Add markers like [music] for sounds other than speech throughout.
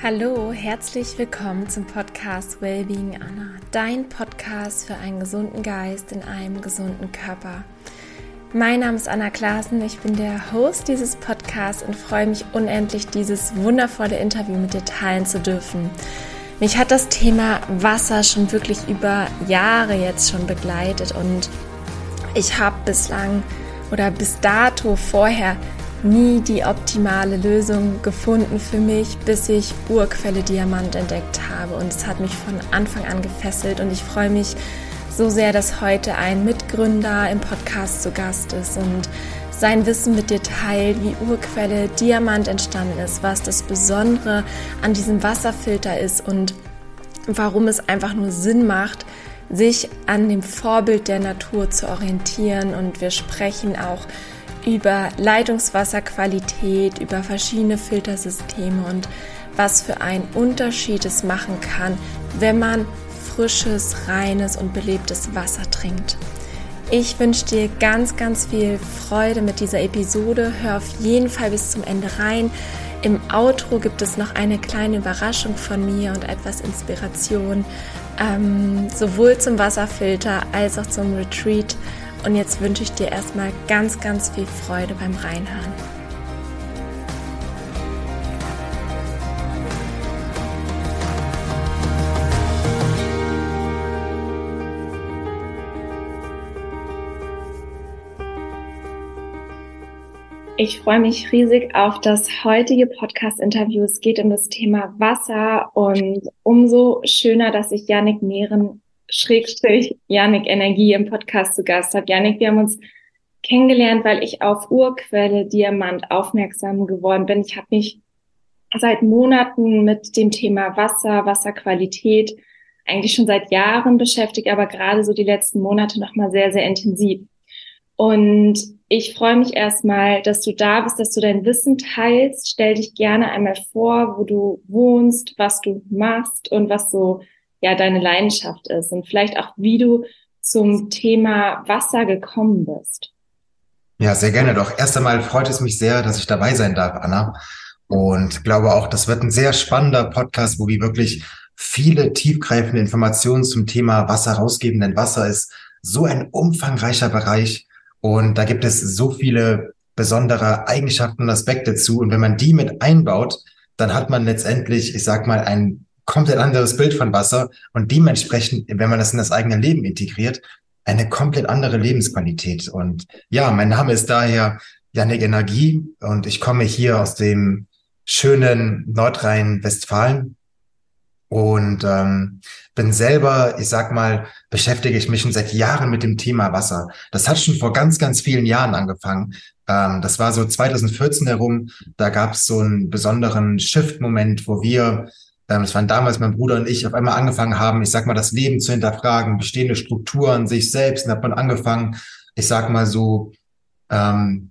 Hallo, herzlich willkommen zum Podcast Wellbeing Anna, dein Podcast für einen gesunden Geist in einem gesunden Körper. Mein Name ist Anna Klaassen, ich bin der Host dieses Podcasts und freue mich unendlich, dieses wundervolle Interview mit dir teilen zu dürfen. Mich hat das Thema Wasser schon wirklich über Jahre jetzt schon begleitet und ich habe bislang oder bis dato vorher nie die optimale Lösung gefunden für mich, bis ich Urquelle Diamant entdeckt habe. Und es hat mich von Anfang an gefesselt und ich freue mich so sehr, dass heute ein Mitgründer im Podcast zu Gast ist und sein Wissen mit dir teilt, wie Urquelle Diamant entstanden ist, was das Besondere an diesem Wasserfilter ist und warum es einfach nur Sinn macht, sich an dem Vorbild der Natur zu orientieren. Und wir sprechen auch über Leitungswasserqualität, über verschiedene Filtersysteme und was für einen Unterschied es machen kann, wenn man frisches, reines und belebtes Wasser trinkt. Ich wünsche dir ganz, ganz viel Freude mit dieser Episode. Hör auf jeden Fall bis zum Ende rein. Im Outro gibt es noch eine kleine Überraschung von mir und etwas Inspiration, ähm, sowohl zum Wasserfilter als auch zum Retreat. Und jetzt wünsche ich dir erstmal ganz, ganz viel Freude beim Reinhören. Ich freue mich riesig auf das heutige Podcast-Interview. Es geht um das Thema Wasser und umso schöner, dass ich Janik Mehren Schrägstrich Janik Energie im Podcast zu Gast habe. Janik, wir haben uns kennengelernt, weil ich auf Urquelle Diamant aufmerksam geworden bin. Ich habe mich seit Monaten mit dem Thema Wasser, Wasserqualität eigentlich schon seit Jahren beschäftigt, aber gerade so die letzten Monate nochmal sehr, sehr intensiv. Und ich freue mich erstmal, dass du da bist, dass du dein Wissen teilst. Stell dich gerne einmal vor, wo du wohnst, was du machst und was so ja deine Leidenschaft ist und vielleicht auch wie du zum Thema Wasser gekommen bist. Ja, sehr gerne doch. Erst einmal freut es mich sehr, dass ich dabei sein darf, Anna. Und glaube auch, das wird ein sehr spannender Podcast, wo wir wirklich viele tiefgreifende Informationen zum Thema Wasser rausgeben. Denn Wasser ist so ein umfangreicher Bereich und da gibt es so viele besondere Eigenschaften und Aspekte zu. Und wenn man die mit einbaut, dann hat man letztendlich, ich sag mal, ein komplett anderes Bild von Wasser und dementsprechend, wenn man das in das eigene Leben integriert, eine komplett andere Lebensqualität. Und ja, mein Name ist daher Janik Energie und ich komme hier aus dem schönen Nordrhein-Westfalen und ähm, bin selber, ich sag mal, beschäftige ich mich schon seit Jahren mit dem Thema Wasser. Das hat schon vor ganz, ganz vielen Jahren angefangen. Ähm, das war so 2014 herum. Da gab es so einen besonderen Shift-Moment, wo wir das waren damals mein Bruder und ich, auf einmal angefangen haben, ich sag mal, das Leben zu hinterfragen, bestehende Strukturen, sich selbst, und hat man angefangen, ich sag mal so, ähm,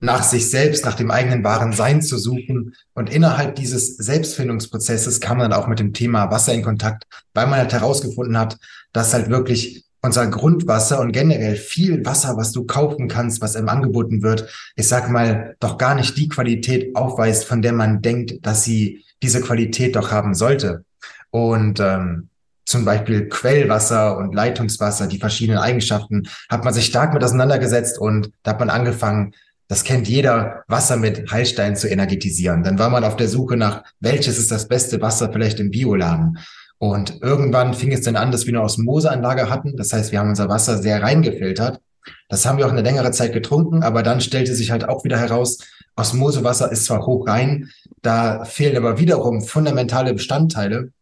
nach sich selbst, nach dem eigenen wahren Sein zu suchen. Und innerhalb dieses Selbstfindungsprozesses kam man dann auch mit dem Thema Wasser in Kontakt, weil man halt herausgefunden hat, dass halt wirklich unser Grundwasser und generell viel Wasser, was du kaufen kannst, was einem angeboten wird, ich sag mal, doch gar nicht die Qualität aufweist, von der man denkt, dass sie diese Qualität doch haben sollte. Und ähm, zum Beispiel Quellwasser und Leitungswasser, die verschiedenen Eigenschaften, hat man sich stark mit auseinandergesetzt und da hat man angefangen, das kennt jeder, Wasser mit Heilstein zu energetisieren. Dann war man auf der Suche nach, welches ist das beste Wasser vielleicht im Bioladen. Und irgendwann fing es dann an, dass wir eine Osmoseanlage hatten. Das heißt, wir haben unser Wasser sehr reingefiltert. Das haben wir auch eine längere Zeit getrunken, aber dann stellte sich halt auch wieder heraus, Osmosewasser ist zwar hoch rein, da fehlen aber wiederum fundamentale Bestandteile,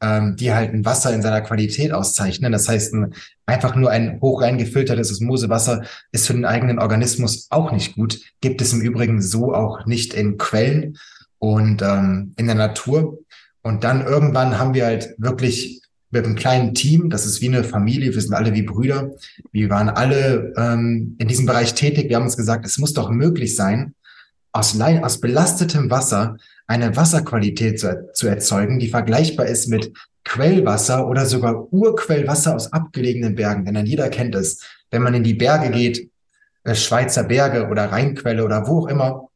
ähm, die halt ein Wasser in seiner Qualität auszeichnen. Das heißt, ein, einfach nur ein hoch rein gefiltertes Osmosewasser ist für den eigenen Organismus auch nicht gut. Gibt es im Übrigen so auch nicht in Quellen und ähm, in der Natur. Und dann irgendwann haben wir halt wirklich mit einem kleinen Team, das ist wie eine Familie, wir sind alle wie Brüder, wir waren alle ähm, in diesem Bereich tätig, wir haben uns gesagt, es muss doch möglich sein, aus, aus belastetem Wasser eine Wasserqualität zu, zu erzeugen, die vergleichbar ist mit Quellwasser oder sogar Urquellwasser aus abgelegenen Bergen. Denn dann jeder kennt es, wenn man in die Berge geht, äh, Schweizer Berge oder Rheinquelle oder wo auch immer,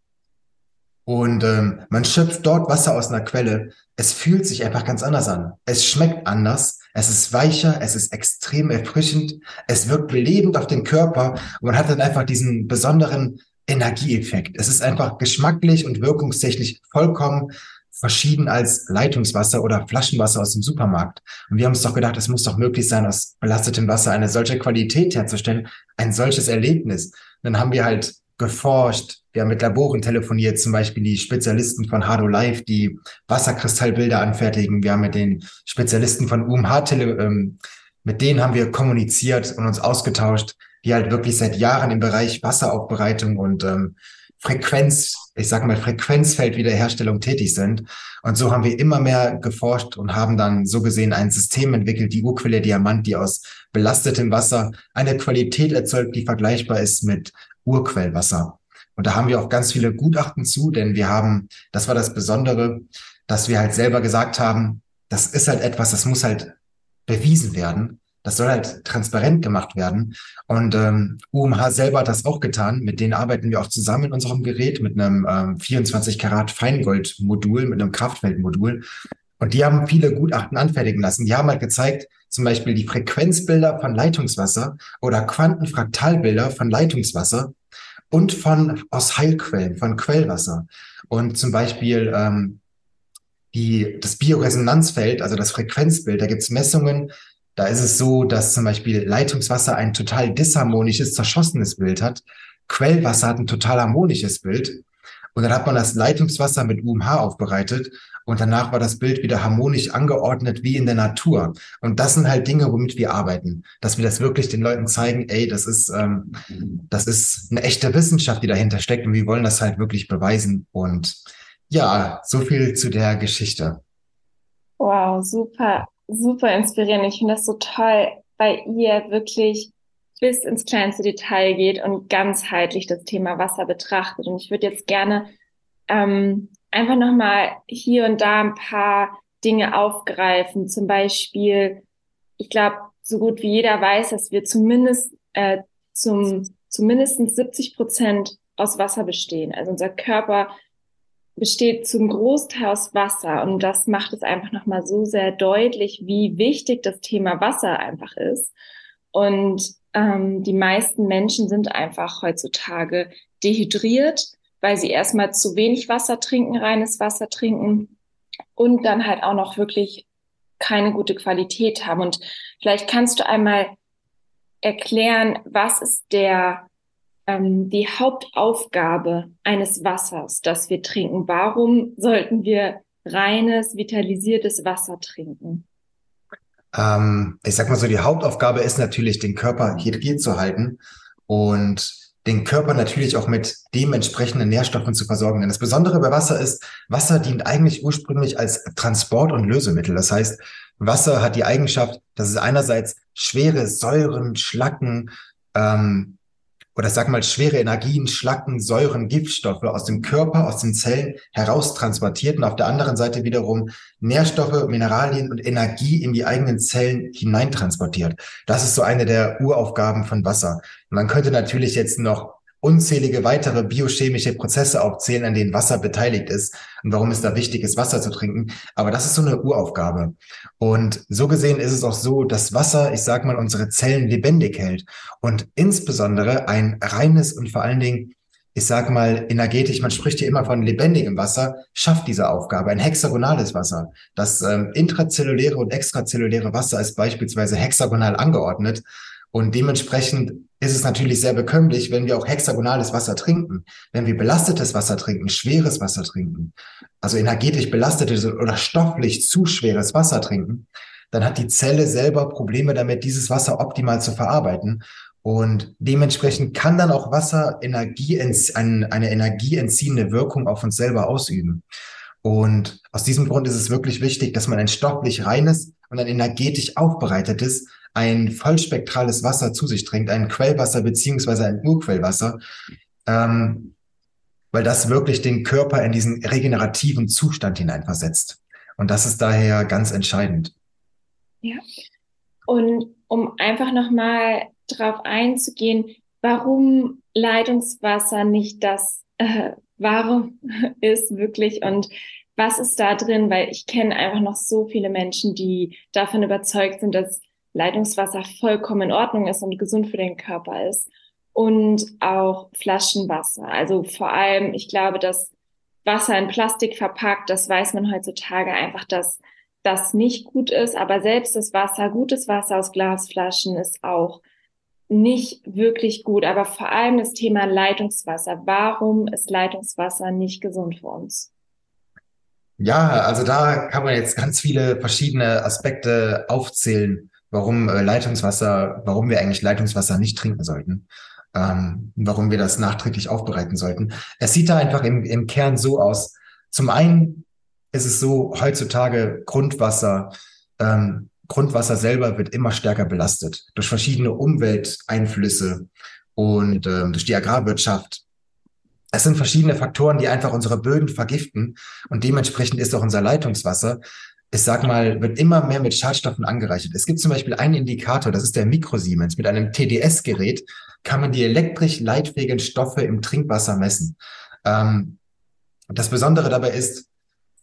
Und ähm, man schöpft dort Wasser aus einer Quelle. Es fühlt sich einfach ganz anders an. Es schmeckt anders. Es ist weicher. Es ist extrem erfrischend. Es wirkt belebend auf den Körper. Und man hat dann einfach diesen besonderen Energieeffekt. Es ist einfach geschmacklich und wirkungstechnisch vollkommen verschieden als Leitungswasser oder Flaschenwasser aus dem Supermarkt. Und wir haben uns doch gedacht, es muss doch möglich sein, aus belastetem Wasser eine solche Qualität herzustellen, ein solches Erlebnis. Dann haben wir halt geforscht, wir haben mit Laboren telefoniert, zum Beispiel die Spezialisten von Hardo Life, die Wasserkristallbilder anfertigen. Wir haben mit den Spezialisten von UMH tele ähm, mit denen haben wir kommuniziert und uns ausgetauscht, die halt wirklich seit Jahren im Bereich Wasseraufbereitung und ähm, Frequenz, ich sag mal Frequenzfeldwiederherstellung tätig sind. Und so haben wir immer mehr geforscht und haben dann so gesehen ein System entwickelt, die Urquelle Diamant, die aus belastetem Wasser eine Qualität erzeugt, die vergleichbar ist mit Urquellwasser. Und da haben wir auch ganz viele Gutachten zu, denn wir haben, das war das Besondere, dass wir halt selber gesagt haben, das ist halt etwas, das muss halt bewiesen werden. Das soll halt transparent gemacht werden. Und ähm, UMH selber hat das auch getan. Mit denen arbeiten wir auch zusammen in unserem Gerät mit einem ähm, 24 Karat Feingold-Modul, mit einem Kraftfeldmodul. Und die haben viele Gutachten anfertigen lassen. Die haben halt gezeigt, zum Beispiel die Frequenzbilder von Leitungswasser oder Quantenfraktalbilder von Leitungswasser und von aus Heilquellen, von Quellwasser. Und zum Beispiel ähm, die, das Bioresonanzfeld, also das Frequenzbild, da gibt's Messungen, da ist es so, dass zum Beispiel Leitungswasser ein total disharmonisches, zerschossenes Bild hat. Quellwasser hat ein total harmonisches Bild. Und dann hat man das Leitungswasser mit UMH aufbereitet und danach war das Bild wieder harmonisch angeordnet wie in der Natur. Und das sind halt Dinge, womit wir arbeiten, dass wir das wirklich den Leuten zeigen, ey, das ist, ähm, das ist eine echte Wissenschaft, die dahinter steckt und wir wollen das halt wirklich beweisen. Und ja, so viel zu der Geschichte. Wow, super, super inspirierend. Ich finde das so toll, weil ihr wirklich bis ins kleinste Detail geht und ganzheitlich das Thema Wasser betrachtet. Und ich würde jetzt gerne ähm, einfach nochmal hier und da ein paar Dinge aufgreifen. Zum Beispiel, ich glaube, so gut wie jeder weiß, dass wir zumindest äh, zum zumindest 70 Prozent aus Wasser bestehen. Also unser Körper besteht zum Großteil aus Wasser und das macht es einfach nochmal so sehr deutlich, wie wichtig das Thema Wasser einfach ist. Und ähm, die meisten Menschen sind einfach heutzutage dehydriert, weil sie erstmal zu wenig Wasser trinken, reines Wasser trinken und dann halt auch noch wirklich keine gute Qualität haben. Und vielleicht kannst du einmal erklären, was ist der ähm, die Hauptaufgabe eines Wassers, das wir trinken? Warum sollten wir reines, vitalisiertes Wasser trinken? Ähm, ich sag mal so, die Hauptaufgabe ist natürlich, den Körper hydriert zu halten und den Körper natürlich auch mit dementsprechenden Nährstoffen zu versorgen. Denn das Besondere bei Wasser ist, Wasser dient eigentlich ursprünglich als Transport- und Lösemittel. Das heißt, Wasser hat die Eigenschaft, dass es einerseits schwere Säuren, Schlacken, ähm, oder sag mal schwere Energien, Schlacken, Säuren, Giftstoffe aus dem Körper, aus den Zellen heraustransportiert und auf der anderen Seite wiederum Nährstoffe, Mineralien und Energie in die eigenen Zellen hineintransportiert. Das ist so eine der Uraufgaben von Wasser. Man könnte natürlich jetzt noch unzählige weitere biochemische Prozesse aufzählen, an denen Wasser beteiligt ist und warum es da wichtig ist, Wasser zu trinken. Aber das ist so eine Uraufgabe. Und so gesehen ist es auch so, dass Wasser, ich sag mal, unsere Zellen lebendig hält und insbesondere ein reines und vor allen Dingen ich sag mal, energetisch, man spricht hier immer von lebendigem Wasser, schafft diese Aufgabe. Ein hexagonales Wasser. Das ähm, intrazelluläre und extrazelluläre Wasser ist beispielsweise hexagonal angeordnet. Und dementsprechend ist es natürlich sehr bekömmlich, wenn wir auch hexagonales Wasser trinken. Wenn wir belastetes Wasser trinken, schweres Wasser trinken, also energetisch belastetes oder stofflich zu schweres Wasser trinken, dann hat die Zelle selber Probleme damit, dieses Wasser optimal zu verarbeiten. Und dementsprechend kann dann auch Wasser Energie, eine energieentziehende Wirkung auf uns selber ausüben. Und aus diesem Grund ist es wirklich wichtig, dass man ein stofflich reines und ein energetisch aufbereitetes ein vollspektrales Wasser zu sich trinkt, ein Quellwasser beziehungsweise ein Urquellwasser, ähm, weil das wirklich den Körper in diesen regenerativen Zustand hineinversetzt. Und das ist daher ganz entscheidend. Ja. Und um einfach nochmal drauf einzugehen, warum Leitungswasser nicht das äh, wahre [laughs] ist wirklich und was ist da drin? Weil ich kenne einfach noch so viele Menschen, die davon überzeugt sind, dass Leitungswasser vollkommen in Ordnung ist und gesund für den Körper ist. Und auch Flaschenwasser. Also vor allem, ich glaube, dass Wasser in Plastik verpackt, das weiß man heutzutage einfach, dass das nicht gut ist. Aber selbst das Wasser, gutes Wasser aus Glasflaschen ist auch nicht wirklich gut. Aber vor allem das Thema Leitungswasser. Warum ist Leitungswasser nicht gesund für uns? Ja, also da kann man jetzt ganz viele verschiedene Aspekte aufzählen, warum äh, Leitungswasser, warum wir eigentlich Leitungswasser nicht trinken sollten, ähm, warum wir das nachträglich aufbereiten sollten. Es sieht da einfach im, im Kern so aus. Zum einen ist es so, heutzutage Grundwasser, ähm, Grundwasser selber wird immer stärker belastet durch verschiedene Umwelteinflüsse und ähm, durch die Agrarwirtschaft es sind verschiedene Faktoren, die einfach unsere Böden vergiften und dementsprechend ist auch unser Leitungswasser, ich sag mal, wird immer mehr mit Schadstoffen angereichert. Es gibt zum Beispiel einen Indikator, das ist der Mikrosiemens. Mit einem TDS-Gerät kann man die elektrisch leitfähigen Stoffe im Trinkwasser messen. Ähm, das Besondere dabei ist,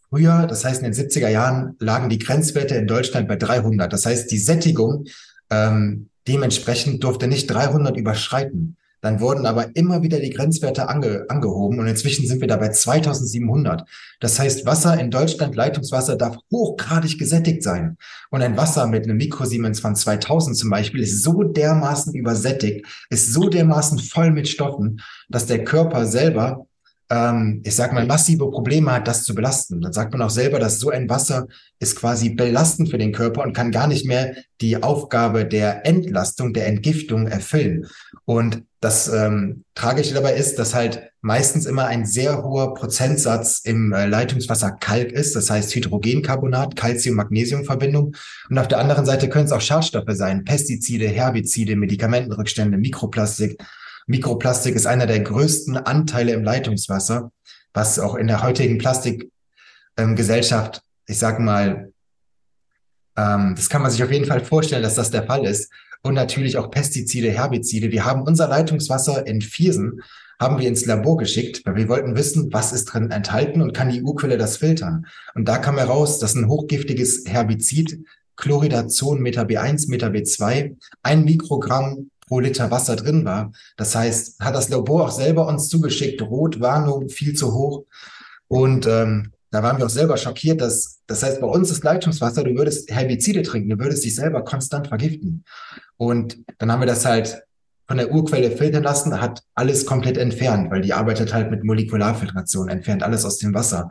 früher, das heißt in den 70er Jahren, lagen die Grenzwerte in Deutschland bei 300. Das heißt, die Sättigung ähm, dementsprechend durfte nicht 300 überschreiten. Dann wurden aber immer wieder die Grenzwerte ange, angehoben und inzwischen sind wir da bei 2700. Das heißt, Wasser in Deutschland, Leitungswasser darf hochgradig gesättigt sein. Und ein Wasser mit einem Mikrosiemens von 2000 zum Beispiel ist so dermaßen übersättigt, ist so dermaßen voll mit Stoffen, dass der Körper selber ähm, ich sag mal, massive Probleme hat, das zu belasten. Dann sagt man auch selber, dass so ein Wasser ist quasi belastend für den Körper und kann gar nicht mehr die Aufgabe der Entlastung, der Entgiftung erfüllen. Und das ähm, Tragische dabei ist, dass halt meistens immer ein sehr hoher Prozentsatz im äh, Leitungswasser Kalk ist, das heißt Hydrogencarbonat, Calcium-Magnesium-Verbindung. Und auf der anderen Seite können es auch Schadstoffe sein, Pestizide, Herbizide, Medikamentenrückstände, Mikroplastik. Mikroplastik ist einer der größten Anteile im Leitungswasser, was auch in der heutigen Plastikgesellschaft, ähm, ich sag mal, ähm, das kann man sich auf jeden Fall vorstellen, dass das der Fall ist. Und natürlich auch Pestizide, Herbizide. Wir haben unser Leitungswasser in Viersen, haben wir ins Labor geschickt, weil wir wollten wissen, was ist drin enthalten und kann die Urquelle das filtern. Und da kam heraus, dass ein hochgiftiges Herbizid, Chloridazon Meta B1, Meta B2, ein Mikrogramm pro Liter Wasser drin war. Das heißt, hat das Labor auch selber uns zugeschickt, Rotwarnung viel zu hoch. Und ähm, da waren wir auch selber schockiert, dass, das heißt, bei uns ist Leitungswasser, du würdest Herbizide trinken, du würdest dich selber konstant vergiften. Und dann haben wir das halt von der Urquelle filtern lassen, hat alles komplett entfernt, weil die arbeitet halt mit Molekularfiltration, entfernt alles aus dem Wasser.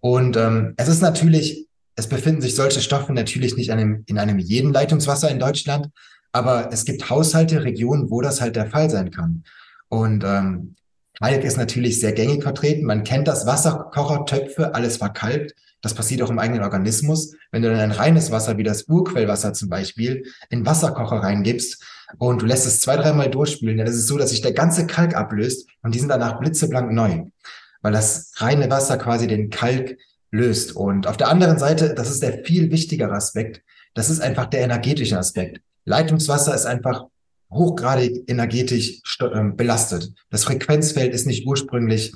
Und ähm, es ist natürlich, es befinden sich solche Stoffe natürlich nicht in einem, in einem jeden Leitungswasser in Deutschland, aber es gibt Haushalte, Regionen, wo das halt der Fall sein kann. Und ähm, Kalk ist natürlich sehr gängig vertreten. Man kennt das Wasserkochertöpfe, alles verkalkt. Das passiert auch im eigenen Organismus. Wenn du dann ein reines Wasser wie das Urquellwasser zum Beispiel in Wasserkocher reingibst und du lässt es zwei, dreimal durchspülen, dann ist es so, dass sich der ganze Kalk ablöst und die sind danach blitzeblank neu, weil das reine Wasser quasi den Kalk löst. Und auf der anderen Seite, das ist der viel wichtigere Aspekt, das ist einfach der energetische Aspekt. Leitungswasser ist einfach hochgradig energetisch ähm, belastet. Das Frequenzfeld ist nicht ursprünglich.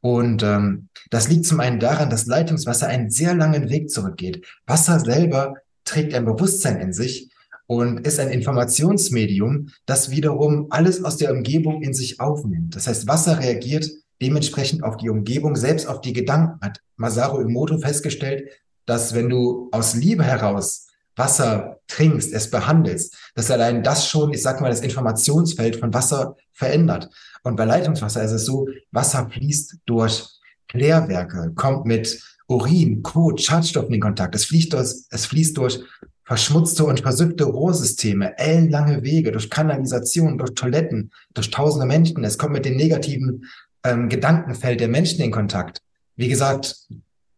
Und ähm, das liegt zum einen daran, dass Leitungswasser einen sehr langen Weg zurückgeht. Wasser selber trägt ein Bewusstsein in sich und ist ein Informationsmedium, das wiederum alles aus der Umgebung in sich aufnimmt. Das heißt, Wasser reagiert dementsprechend auf die Umgebung, selbst auf die Gedanken. Hat Masaru Emoto festgestellt, dass wenn du aus Liebe heraus Wasser trinkst, es behandelst, dass allein das schon, ich sag mal, das Informationsfeld von Wasser verändert. Und bei Leitungswasser ist es so, Wasser fließt durch Klärwerke, kommt mit Urin, Kot, Schadstoffen in Kontakt. Es fließt durch, es fließt durch verschmutzte und versüffte Rohrsysteme, ellenlange Wege, durch Kanalisation, durch Toiletten, durch tausende Menschen. Es kommt mit dem negativen ähm, Gedankenfeld der Menschen in Kontakt. Wie gesagt,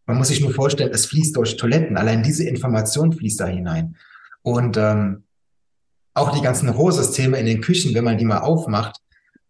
man muss sich nur vorstellen, es fließt durch Toiletten. Allein diese Information fließt da hinein. Und ähm, auch die ganzen Rohrsysteme in den Küchen, wenn man die mal aufmacht,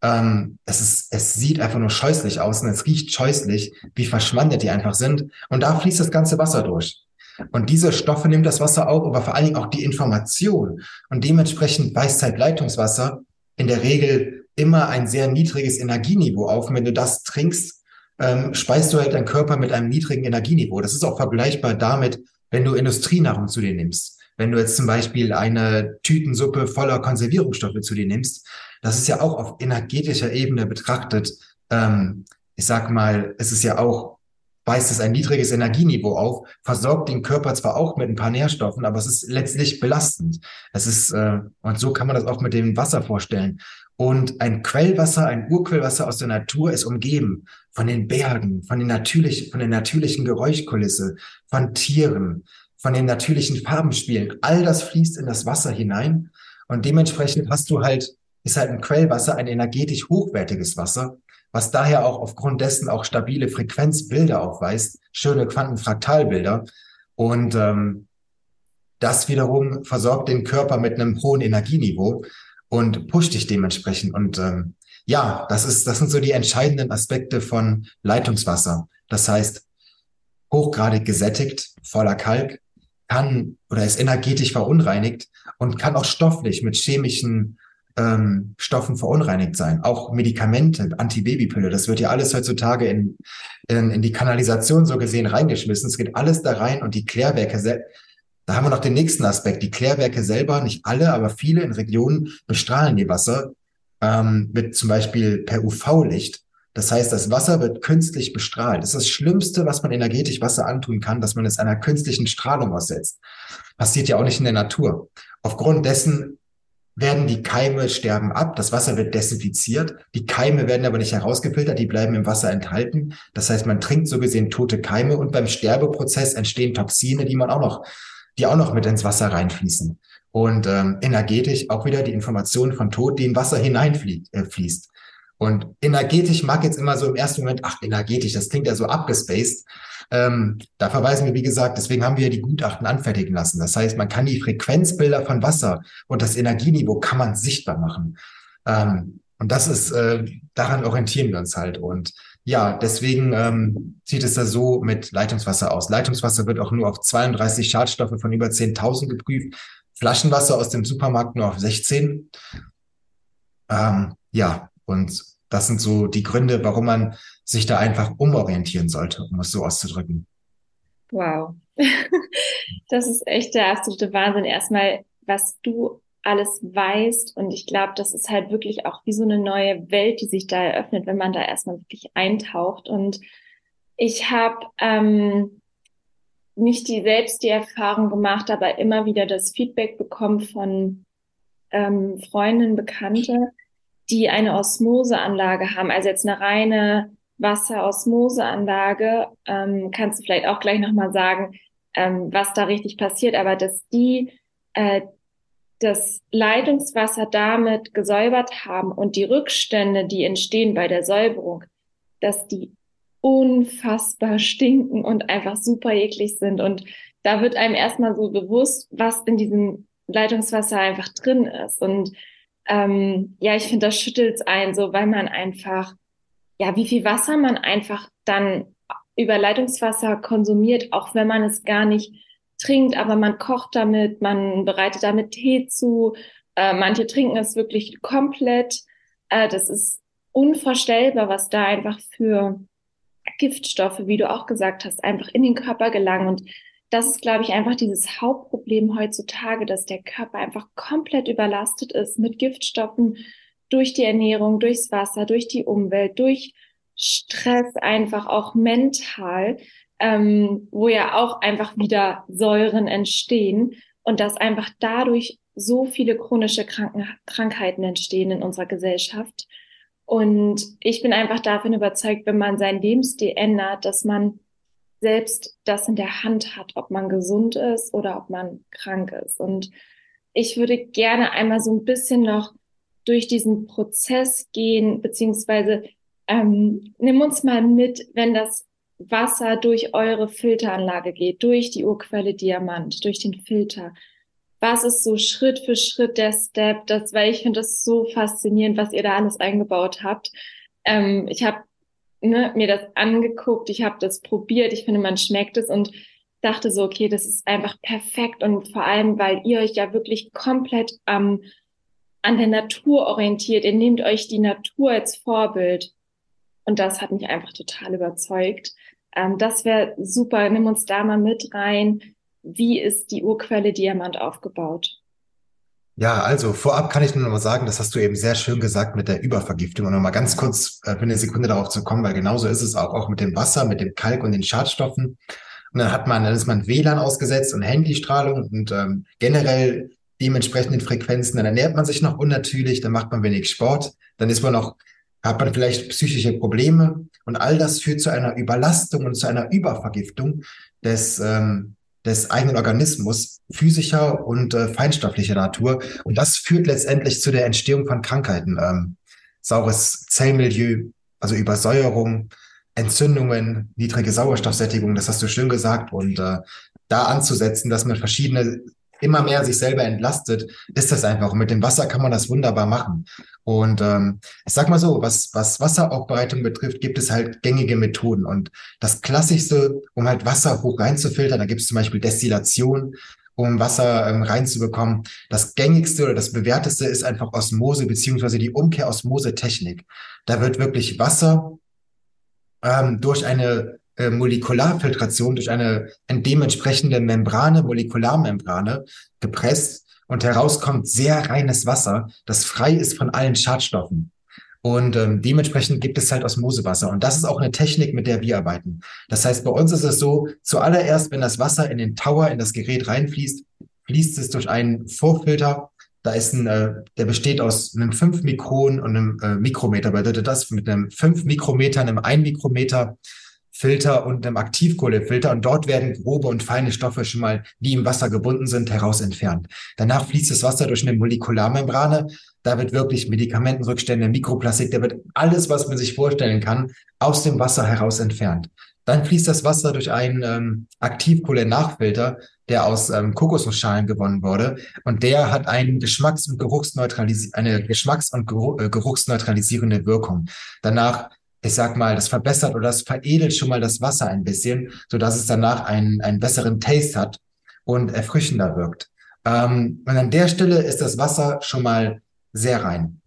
ähm, es, ist, es sieht einfach nur scheußlich aus und es riecht scheußlich, wie verschwandert die einfach sind. Und da fließt das ganze Wasser durch. Und diese Stoffe nimmt das Wasser auf, aber vor allen Dingen auch die Information. Und dementsprechend weiß Leitungswasser in der Regel immer ein sehr niedriges Energieniveau auf. Und wenn du das trinkst, ähm, speist du halt deinen Körper mit einem niedrigen Energieniveau. Das ist auch vergleichbar damit, wenn du Industrienahrung zu dir nimmst. Wenn du jetzt zum Beispiel eine Tütensuppe voller Konservierungsstoffe zu dir nimmst, das ist ja auch auf energetischer Ebene betrachtet. Ähm, ich sag mal, es ist ja auch weist es ein niedriges Energieniveau auf, versorgt den Körper zwar auch mit ein paar Nährstoffen, aber es ist letztlich belastend. Es ist, äh, und so kann man das auch mit dem Wasser vorstellen. Und ein Quellwasser, ein Urquellwasser aus der Natur ist umgeben von den Bergen, von den natürlichen, von der natürlichen Geräuschkulisse, von Tieren, von den natürlichen Farbenspielen. All das fließt in das Wasser hinein. Und dementsprechend hast du halt, ist halt ein Quellwasser ein energetisch hochwertiges Wasser, was daher auch aufgrund dessen auch stabile Frequenzbilder aufweist, schöne Quantenfraktalbilder. Und ähm, das wiederum versorgt den Körper mit einem hohen Energieniveau und pusht dich dementsprechend. Und ähm, ja, das ist, das sind so die entscheidenden Aspekte von Leitungswasser. Das heißt, hochgradig gesättigt, voller Kalk, kann oder ist energetisch verunreinigt und kann auch stofflich mit chemischen ähm, Stoffen verunreinigt sein. Auch Medikamente, Antibabypille, das wird ja alles heutzutage in, in, in die Kanalisation so gesehen reingeschmissen. Es geht alles da rein und die Klärwerke, da haben wir noch den nächsten Aspekt. Die Klärwerke selber, nicht alle, aber viele in Regionen bestrahlen die Wasser ähm, mit zum Beispiel per UV-Licht. Das heißt, das Wasser wird künstlich bestrahlt. Das ist das Schlimmste, was man energetisch Wasser antun kann, dass man es einer künstlichen Strahlung aussetzt. Passiert ja auch nicht in der Natur. Aufgrund dessen werden die Keime sterben ab, das Wasser wird desinfiziert, die Keime werden aber nicht herausgefiltert, die bleiben im Wasser enthalten. Das heißt, man trinkt so gesehen tote Keime und beim Sterbeprozess entstehen Toxine, die man auch noch, die auch noch mit ins Wasser reinfließen. Und ähm, energetisch auch wieder die Information von Tod, die in Wasser hineinfließt. Äh, fließt. Und energetisch mag jetzt immer so im ersten Moment, ach, energetisch, das klingt ja so abgespaced. Ähm, da verweisen wir, wie gesagt, deswegen haben wir die Gutachten anfertigen lassen. Das heißt, man kann die Frequenzbilder von Wasser und das Energieniveau kann man sichtbar machen. Ähm, und das ist, äh, daran orientieren wir uns halt. Und ja, deswegen ähm, sieht es da so mit Leitungswasser aus. Leitungswasser wird auch nur auf 32 Schadstoffe von über 10.000 geprüft. Flaschenwasser aus dem Supermarkt nur auf 16. Ähm, ja, und das sind so die Gründe, warum man sich da einfach umorientieren sollte, um es so auszudrücken. Wow. [laughs] Das ist echt der absolute Wahnsinn. Erstmal, was du alles weißt. Und ich glaube, das ist halt wirklich auch wie so eine neue Welt, die sich da eröffnet, wenn man da erstmal wirklich eintaucht. Und ich habe ähm, nicht die selbst die Erfahrung gemacht, aber immer wieder das Feedback bekommen von ähm, Freundinnen, Bekannte, die eine Osmoseanlage haben, also jetzt eine reine Wasserosmoseanlage, ähm, kannst du vielleicht auch gleich nochmal sagen, ähm, was da richtig passiert, aber dass die äh, das Leitungswasser damit gesäubert haben und die Rückstände, die entstehen bei der Säuberung, dass die unfassbar stinken und einfach super eklig sind. Und da wird einem erstmal so bewusst, was in diesem Leitungswasser einfach drin ist. Und ähm, ja, ich finde, das schüttelt ein, so weil man einfach, ja, wie viel Wasser man einfach dann über Leitungswasser konsumiert, auch wenn man es gar nicht trinkt, aber man kocht damit, man bereitet damit Tee zu. Äh, manche trinken es wirklich komplett. Äh, das ist unvorstellbar, was da einfach für Giftstoffe, wie du auch gesagt hast, einfach in den Körper gelangen. Und das ist, glaube ich, einfach dieses Hauptproblem heutzutage, dass der Körper einfach komplett überlastet ist mit Giftstoffen durch die Ernährung, durchs Wasser, durch die Umwelt, durch Stress einfach auch mental, ähm, wo ja auch einfach wieder Säuren entstehen und dass einfach dadurch so viele chronische Kranken Krankheiten entstehen in unserer Gesellschaft. Und ich bin einfach davon überzeugt, wenn man seinen Lebensstil ändert, dass man selbst das in der Hand hat, ob man gesund ist oder ob man krank ist. Und ich würde gerne einmal so ein bisschen noch durch diesen Prozess gehen, beziehungsweise ähm, nimm uns mal mit, wenn das Wasser durch eure Filteranlage geht, durch die Urquelle Diamant, durch den Filter. Was ist so Schritt für Schritt der Step? Das, weil ich finde das so faszinierend, was ihr da alles eingebaut habt. Ähm, ich habe ne, mir das angeguckt, ich habe das probiert, ich finde, man schmeckt es und dachte so, okay, das ist einfach perfekt und vor allem, weil ihr euch ja wirklich komplett am an der Natur orientiert. Ihr nehmt euch die Natur als Vorbild. Und das hat mich einfach total überzeugt. Ähm, das wäre super. Nimm uns da mal mit rein. Wie ist die Urquelle Diamant aufgebaut? Ja, also vorab kann ich nur noch mal sagen, das hast du eben sehr schön gesagt mit der Übervergiftung und noch mal ganz kurz äh, für eine Sekunde darauf zu kommen, weil genauso ist es auch, auch mit dem Wasser, mit dem Kalk und den Schadstoffen. Und dann hat man, dann ist man WLAN ausgesetzt und Handystrahlung und ähm, generell dementsprechenden Frequenzen. Dann ernährt man sich noch unnatürlich, dann macht man wenig Sport, dann ist man noch, hat man vielleicht psychische Probleme und all das führt zu einer Überlastung und zu einer Übervergiftung des ähm, des eigenen Organismus, physischer und äh, feinstofflicher Natur. Und das führt letztendlich zu der Entstehung von Krankheiten. Ähm, saures Zellmilieu, also Übersäuerung, Entzündungen, niedrige Sauerstoffsättigung, das hast du schön gesagt. Und äh, da anzusetzen, dass man verschiedene immer mehr sich selber entlastet, ist das einfach. Und mit dem Wasser kann man das wunderbar machen. Und ähm, ich sag mal so, was, was Wasseraufbereitung betrifft, gibt es halt gängige Methoden. Und das Klassischste, um halt Wasser hoch reinzufiltern, da gibt es zum Beispiel Destillation, um Wasser ähm, reinzubekommen. Das gängigste oder das bewährteste ist einfach Osmose beziehungsweise die Umkehr-Osmose-Technik. Da wird wirklich Wasser ähm, durch eine äh, Molekularfiltration durch eine dementsprechende Membrane, Molekularmembrane gepresst und herauskommt sehr reines Wasser, das frei ist von allen Schadstoffen. Und ähm, dementsprechend gibt es halt Osmosewasser. Und das ist auch eine Technik, mit der wir arbeiten. Das heißt, bei uns ist es so, zuallererst, wenn das Wasser in den Tower, in das Gerät reinfließt, fließt es durch einen Vorfilter. Da ist ein, äh, der besteht aus einem 5 Mikron und einem äh, Mikrometer. Bedeutet das mit einem 5 Mikrometer, einem 1 Mikrometer Filter und einem Aktivkohlefilter und dort werden grobe und feine Stoffe schon mal, die im Wasser gebunden sind, heraus entfernt. Danach fließt das Wasser durch eine Molekularmembrane. Da wird wirklich Medikamentenrückstände, Mikroplastik, da wird alles, was man sich vorstellen kann, aus dem Wasser heraus entfernt. Dann fließt das Wasser durch einen ähm, Aktivkohle-Nachfilter, der aus ähm, Kokosnussschalen gewonnen wurde. Und der hat einen Geschmacks- und Geruchsneutralis eine Geschmacks- und äh, Geruchsneutralisierende Wirkung. Danach ich sag mal, das verbessert oder das veredelt schon mal das Wasser ein bisschen, so dass es danach einen, einen besseren Taste hat und erfrischender wirkt. Ähm, und an der Stelle ist das Wasser schon mal sehr rein.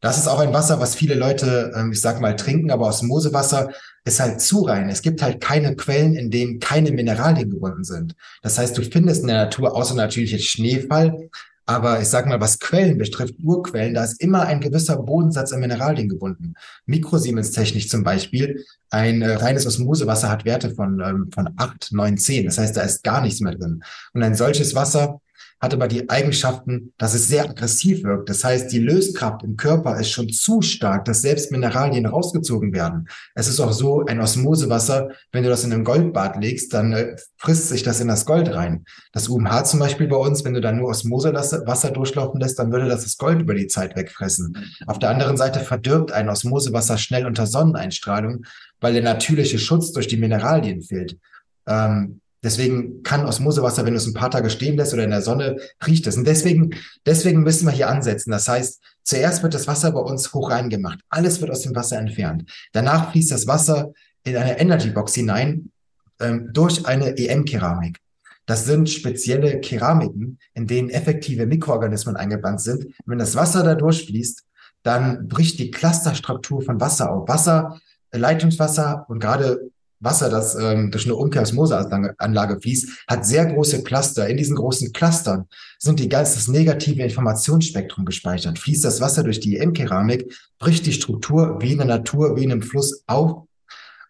Das ist auch ein Wasser, was viele Leute, ähm, ich sag mal, trinken, aber Osmosewasser ist halt zu rein. Es gibt halt keine Quellen, in denen keine Mineralien gebunden sind. Das heißt, du findest in der Natur außer natürlich Schneefall, aber ich sag mal, was Quellen betrifft, Urquellen, da ist immer ein gewisser Bodensatz an Mineralien gebunden. Mikrosiemens-Technik zum Beispiel, ein äh, reines Osmosewasser hat Werte von, ähm, von 8, 9, 10. Das heißt, da ist gar nichts mehr drin. Und ein solches Wasser hat aber die Eigenschaften, dass es sehr aggressiv wirkt. Das heißt, die Löskraft im Körper ist schon zu stark, dass selbst Mineralien rausgezogen werden. Es ist auch so, ein Osmosewasser, wenn du das in ein Goldbad legst, dann äh, frisst sich das in das Gold rein. Das UMH zum Beispiel bei uns, wenn du dann nur Osmosewasser durchlaufen lässt, dann würde das das Gold über die Zeit wegfressen. Auf der anderen Seite verdirbt ein Osmosewasser schnell unter Sonneneinstrahlung, weil der natürliche Schutz durch die Mineralien fehlt. Ähm, Deswegen kann Osmosewasser, wenn du es ein paar Tage stehen lässt oder in der Sonne, riecht es. Und deswegen, deswegen müssen wir hier ansetzen. Das heißt, zuerst wird das Wasser bei uns hoch reingemacht. Alles wird aus dem Wasser entfernt. Danach fließt das Wasser in eine Energy Box hinein ähm, durch eine EM-Keramik. Das sind spezielle Keramiken, in denen effektive Mikroorganismen eingebannt sind. Wenn das Wasser da durchfließt, dann bricht die Clusterstruktur von Wasser auf. Wasser, Leitungswasser und gerade Wasser, das ähm, durch eine Umkehrosmoseanlage fließt, hat sehr große Cluster. In diesen großen Clustern sind die ganz das negative Informationsspektrum gespeichert. Fließt das Wasser durch die EM-Keramik, bricht die Struktur wie in der Natur, wie in einem Fluss auf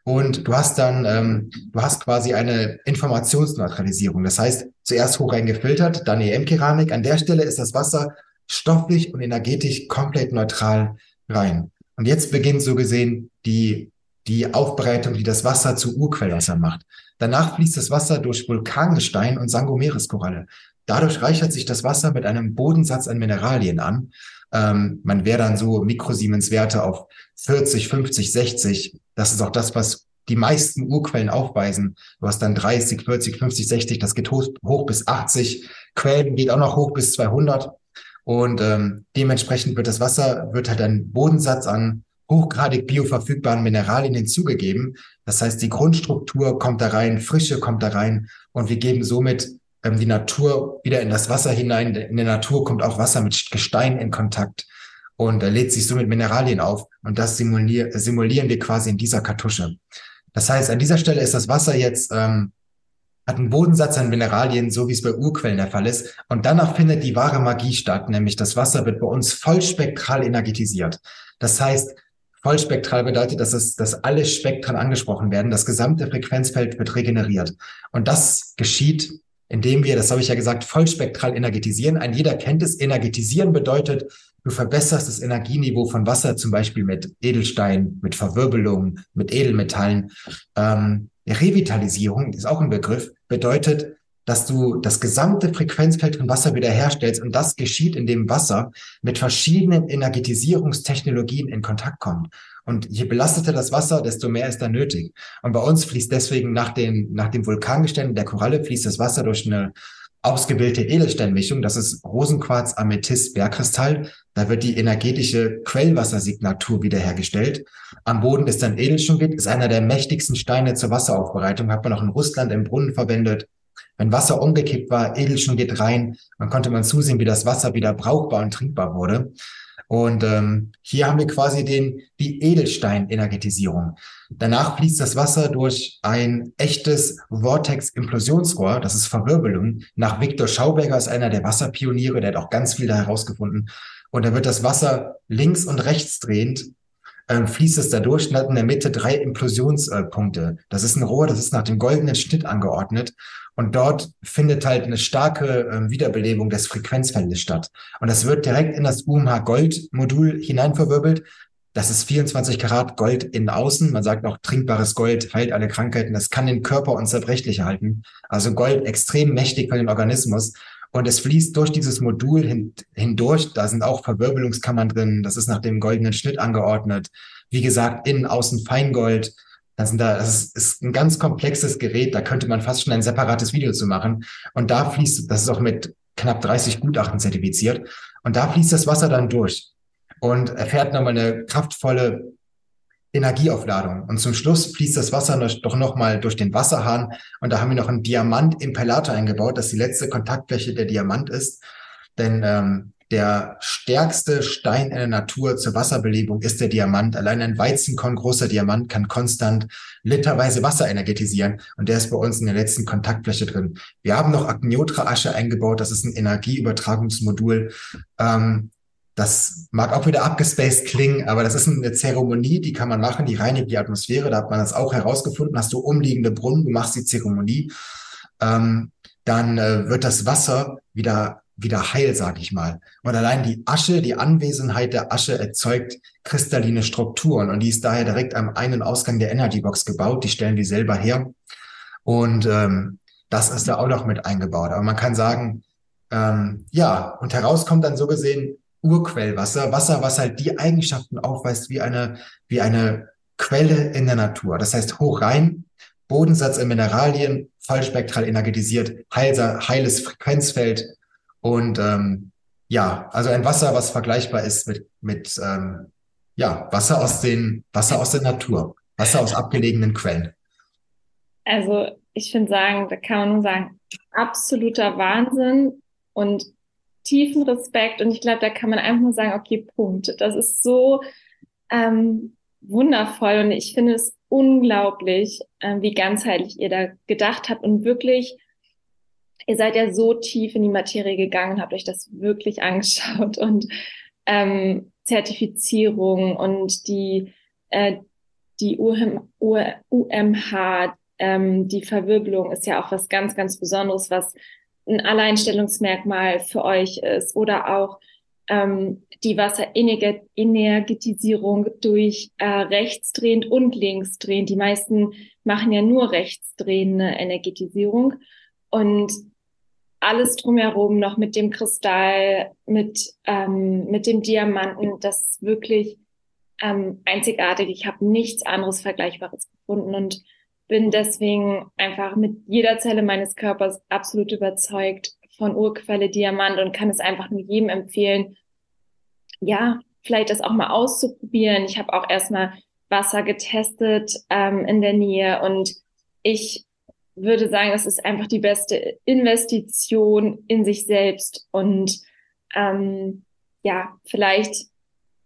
und du hast dann, ähm, du hast quasi eine Informationsneutralisierung. Das heißt, zuerst hoch gefiltert, dann EM-Keramik. An der Stelle ist das Wasser stofflich und energetisch komplett neutral rein. Und jetzt beginnt so gesehen die die Aufbereitung, die das Wasser zu Urquellwasser macht. Danach fließt das Wasser durch Vulkangestein und Sangomereskoralle. Dadurch reichert sich das Wasser mit einem Bodensatz an Mineralien an. Ähm, man wäre dann so Mikrosiemens-Werte auf 40, 50, 60. Das ist auch das, was die meisten Urquellen aufweisen. Du hast dann 30, 40, 50, 60. Das geht hoch, hoch bis 80. Quellen geht auch noch hoch bis 200. Und ähm, dementsprechend wird das Wasser, wird halt ein Bodensatz an hochgradig bioverfügbaren Mineralien hinzugegeben. Das heißt, die Grundstruktur kommt da rein, Frische kommt da rein und wir geben somit ähm, die Natur wieder in das Wasser hinein. In der Natur kommt auch Wasser mit Gestein in Kontakt und äh, lädt sich so mit Mineralien auf. Und das simulier simulieren wir quasi in dieser Kartusche. Das heißt, an dieser Stelle ist das Wasser jetzt ähm, hat einen Bodensatz an Mineralien, so wie es bei Urquellen der Fall ist. Und danach findet die wahre Magie statt, nämlich das Wasser wird bei uns vollspektral energetisiert. Das heißt, vollspektral bedeutet, dass, es, dass alle Spektren angesprochen werden. Das gesamte Frequenzfeld wird regeneriert. Und das geschieht, indem wir, das habe ich ja gesagt, vollspektral energetisieren. Ein jeder kennt es. Energetisieren bedeutet, du verbesserst das Energieniveau von Wasser, zum Beispiel mit Edelstein, mit Verwirbelung, mit Edelmetallen. Ähm, Revitalisierung ist auch ein Begriff, bedeutet, dass du das gesamte Frequenzfeld von Wasser wiederherstellst und das geschieht, indem Wasser mit verschiedenen Energetisierungstechnologien in Kontakt kommt. Und je belasteter das Wasser, desto mehr ist da nötig. Und bei uns fließt deswegen nach den, nach dem Vulkangestein der Koralle fließt das Wasser durch eine ausgebildete Edelsteinmischung. Das ist Rosenquarz, Amethyst, Bergkristall. Da wird die energetische Quellwassersignatur wiederhergestellt. Am Boden ist dann Edelschungit, ist einer der mächtigsten Steine zur Wasseraufbereitung. Hat man auch in Russland im Brunnen verwendet. Wenn Wasser umgekippt war, Edelschungit rein, dann konnte man zusehen, wie das Wasser wieder brauchbar und trinkbar wurde. Und ähm, hier haben wir quasi den, die Edelstein-Energetisierung. Danach fließt das Wasser durch ein echtes Vortex-Implosionsrohr, das ist Verwirbelung. Nach Viktor Schauberger ist einer der Wasserpioniere, der hat auch ganz viel da herausgefunden. Und da wird das Wasser links und rechts drehend, ähm, fließt es da durch und hat in der Mitte drei Implosionspunkte. Das ist ein Rohr, das ist nach dem goldenen Schnitt angeordnet. Und dort findet halt eine starke äh, Wiederbelebung des Frequenzfeldes statt. Und das wird direkt in das UMH Gold Modul hineinverwirbelt. Das ist 24 Karat Gold innen außen. Man sagt auch trinkbares Gold heilt alle Krankheiten. Das kann den Körper unzerbrechlich halten. Also Gold extrem mächtig für den Organismus. Und es fließt durch dieses Modul hin, hindurch. Da sind auch Verwirbelungskammern drin. Das ist nach dem goldenen Schnitt angeordnet. Wie gesagt, innen, außen Feingold. Das, da, das ist ein ganz komplexes Gerät, da könnte man fast schon ein separates Video zu machen. Und da fließt, das ist auch mit knapp 30 Gutachten zertifiziert, und da fließt das Wasser dann durch und erfährt nochmal eine kraftvolle Energieaufladung. Und zum Schluss fließt das Wasser doch nochmal durch den Wasserhahn. Und da haben wir noch einen Diamant-Impellator eingebaut, das die letzte Kontaktfläche der Diamant ist. Denn ähm, der stärkste Stein in der Natur zur Wasserbelebung ist der Diamant. Allein ein Weizenkorn großer Diamant kann konstant literweise Wasser energetisieren und der ist bei uns in der letzten Kontaktfläche drin. Wir haben noch Agniotra-Asche eingebaut, das ist ein Energieübertragungsmodul. Ähm, das mag auch wieder abgespaced klingen, aber das ist eine Zeremonie, die kann man machen, die reinigt die Atmosphäre. Da hat man das auch herausgefunden. Hast du umliegende Brunnen, du machst die Zeremonie, ähm, dann äh, wird das Wasser wieder wieder heil, sag ich mal. Und allein die Asche, die Anwesenheit der Asche erzeugt kristalline Strukturen und die ist daher direkt am einen Ausgang der Energybox gebaut. Die stellen die selber her und ähm, das ist da auch noch mit eingebaut. Aber man kann sagen, ähm, ja, und heraus kommt dann so gesehen Urquellwasser, Wasser, was halt die Eigenschaften aufweist wie eine, wie eine Quelle in der Natur. Das heißt hoch rein, Bodensatz in Mineralien, vollspektral energetisiert, heilser, heiles Frequenzfeld, und ähm, ja, also ein Wasser, was vergleichbar ist mit, mit ähm, ja, Wasser aus den, Wasser aus der Natur, Wasser aus abgelegenen Quellen. Also ich finde sagen, da kann man nur sagen, absoluter Wahnsinn und tiefen Respekt. Und ich glaube, da kann man einfach nur sagen, okay, Punkt. Das ist so ähm, wundervoll und ich finde es unglaublich, äh, wie ganzheitlich ihr da gedacht habt und wirklich ihr seid ja so tief in die Materie gegangen, habt euch das wirklich [laughs] angeschaut und ähm, Zertifizierung und die, äh, die UM, UMH, ähm, die Verwirbelung ist ja auch was ganz, ganz Besonderes, was ein Alleinstellungsmerkmal für euch ist oder auch ähm, die Wasserenergetisierung durch äh, rechtsdrehend und linksdrehend. Die meisten machen ja nur rechtsdrehende Energetisierung. Und alles drumherum noch mit dem Kristall, mit, ähm, mit dem Diamanten, das ist wirklich ähm, einzigartig. Ich habe nichts anderes Vergleichbares gefunden und bin deswegen einfach mit jeder Zelle meines Körpers absolut überzeugt von Urquelle Diamant und kann es einfach nur jedem empfehlen, ja, vielleicht das auch mal auszuprobieren. Ich habe auch erstmal Wasser getestet ähm, in der Nähe und ich würde sagen, das ist einfach die beste Investition in sich selbst. Und ähm, ja, vielleicht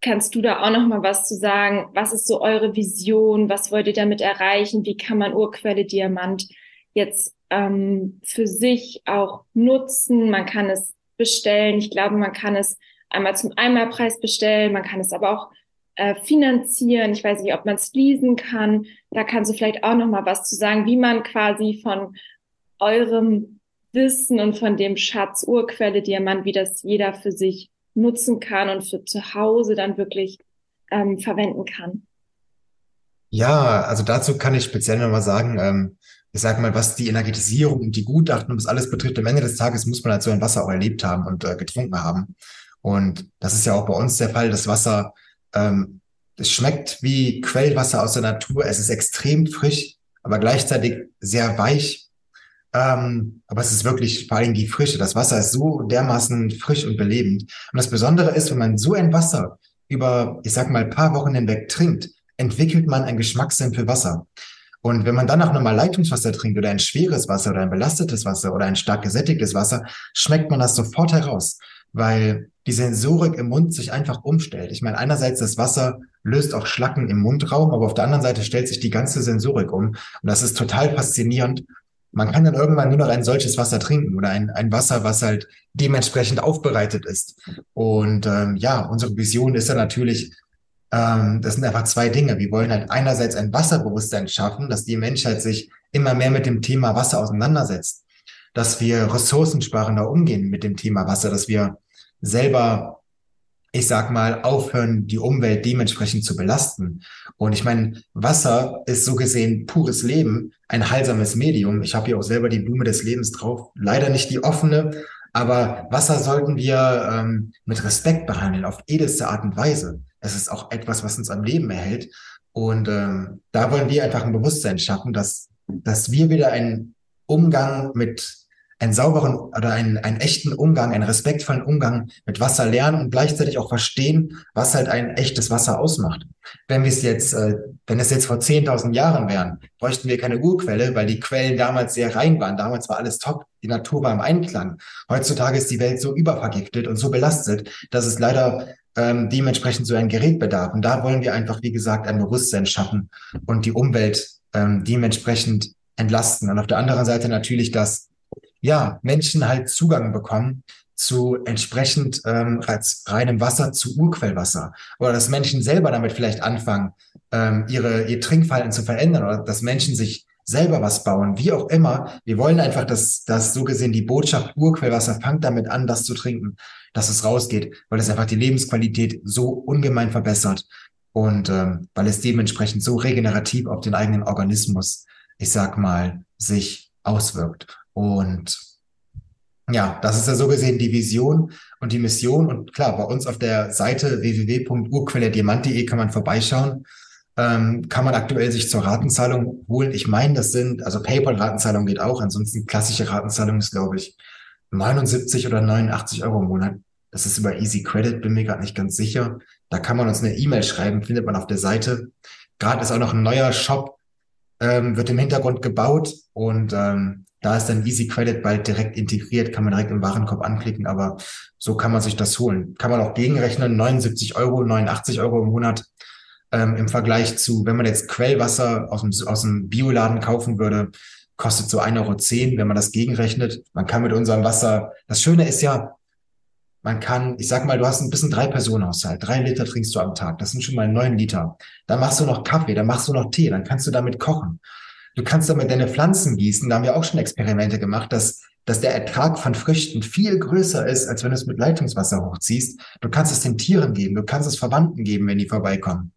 kannst du da auch noch mal was zu sagen. Was ist so eure Vision? Was wollt ihr damit erreichen? Wie kann man Urquelle Diamant jetzt ähm, für sich auch nutzen? Man kann es bestellen. Ich glaube, man kann es einmal zum Einmalpreis bestellen. Man kann es aber auch äh, finanzieren. Ich weiß nicht, ob man es leasen kann. Da kannst du vielleicht auch noch mal was zu sagen, wie man quasi von eurem Wissen und von dem Schatz Urquelle Diamant, wie das jeder für sich nutzen kann und für zu Hause dann wirklich ähm, verwenden kann. Ja, also dazu kann ich speziell nochmal sagen, ähm, ich sage mal, was die Energetisierung und die Gutachten und das alles betrifft, am Ende des Tages muss man halt so ein Wasser auch erlebt haben und äh, getrunken haben. Und das ist ja auch bei uns der Fall. Das Wasser ähm, es schmeckt wie Quellwasser aus der Natur. Es ist extrem frisch, aber gleichzeitig sehr weich. Ähm, aber es ist wirklich vor allem die Frische. Das Wasser ist so dermaßen frisch und belebend. Und das Besondere ist, wenn man so ein Wasser über, ich sag mal, paar Wochen hinweg trinkt, entwickelt man ein Geschmackssinn für Wasser. Und wenn man danach nochmal Leitungswasser trinkt oder ein schweres Wasser oder ein belastetes Wasser oder ein stark gesättigtes Wasser, schmeckt man das sofort heraus weil die Sensorik im Mund sich einfach umstellt. Ich meine, einerseits das Wasser löst auch Schlacken im Mundraum, aber auf der anderen Seite stellt sich die ganze Sensorik um. Und das ist total faszinierend. Man kann dann irgendwann nur noch ein solches Wasser trinken oder ein, ein Wasser, was halt dementsprechend aufbereitet ist. Und ähm, ja, unsere Vision ist ja natürlich, ähm, das sind einfach zwei Dinge. Wir wollen halt einerseits ein Wasserbewusstsein schaffen, dass die Menschheit sich immer mehr mit dem Thema Wasser auseinandersetzt, dass wir ressourcensparender umgehen mit dem Thema Wasser, dass wir selber, ich sag mal, aufhören, die Umwelt dementsprechend zu belasten. Und ich meine, Wasser ist so gesehen pures Leben, ein heilsames Medium. Ich habe hier auch selber die Blume des Lebens drauf. Leider nicht die offene, aber Wasser sollten wir ähm, mit Respekt behandeln, auf edelste Art und Weise. Es ist auch etwas, was uns am Leben erhält. Und ähm, da wollen wir einfach ein Bewusstsein schaffen, dass, dass wir wieder einen Umgang mit einen sauberen oder einen, einen echten Umgang, einen respektvollen Umgang mit Wasser lernen und gleichzeitig auch verstehen, was halt ein echtes Wasser ausmacht. Wenn wir es jetzt, äh, wenn es jetzt vor 10.000 Jahren wären, bräuchten wir keine Urquelle, weil die Quellen damals sehr rein waren. Damals war alles top, die Natur war im Einklang. Heutzutage ist die Welt so übervergiftet und so belastet, dass es leider ähm, dementsprechend so ein Gerät bedarf. Und da wollen wir einfach, wie gesagt, ein Bewusstsein schaffen und die Umwelt ähm, dementsprechend entlasten. Und auf der anderen Seite natürlich das ja, Menschen halt Zugang bekommen zu entsprechend ähm, reinem Wasser zu Urquellwasser oder dass Menschen selber damit vielleicht anfangen, ähm, ihre ihr Trinkverhalten zu verändern oder dass Menschen sich selber was bauen, wie auch immer. Wir wollen einfach, dass, dass so gesehen die Botschaft Urquellwasser fangt damit an, das zu trinken, dass es rausgeht, weil es einfach die Lebensqualität so ungemein verbessert und ähm, weil es dementsprechend so regenerativ auf den eigenen Organismus, ich sag mal, sich auswirkt. Und ja, das ist ja so gesehen die Vision und die Mission. Und klar, bei uns auf der Seite www.urquellediamant.de kann man vorbeischauen. Ähm, kann man aktuell sich zur Ratenzahlung holen. Ich meine, das sind, also PayPal-Ratenzahlung geht auch. Ansonsten klassische Ratenzahlung ist, glaube ich, 79 oder 89 Euro im Monat. Das ist über Easy Credit, bin mir gerade nicht ganz sicher. Da kann man uns eine E-Mail schreiben, findet man auf der Seite. Gerade ist auch noch ein neuer Shop, ähm, wird im Hintergrund gebaut und ähm, da ist dann Easy Credit bald direkt integriert, kann man direkt im Warenkorb anklicken, aber so kann man sich das holen. Kann man auch gegenrechnen, 79 Euro, 89 Euro im Monat ähm, im Vergleich zu, wenn man jetzt Quellwasser aus dem, aus dem Bioladen kaufen würde, kostet so 1,10 Euro, wenn man das gegenrechnet. Man kann mit unserem Wasser, das Schöne ist ja, man kann, ich sag mal, du hast ein bisschen drei Personen Haushalt, drei Liter trinkst du am Tag, das sind schon mal neun Liter. Dann machst du noch Kaffee, dann machst du noch Tee, dann kannst du damit kochen. Du kannst damit deine Pflanzen gießen. Da haben wir auch schon Experimente gemacht, dass, dass der Ertrag von Früchten viel größer ist, als wenn du es mit Leitungswasser hochziehst. Du kannst es den Tieren geben, du kannst es Verwandten geben, wenn die vorbeikommen.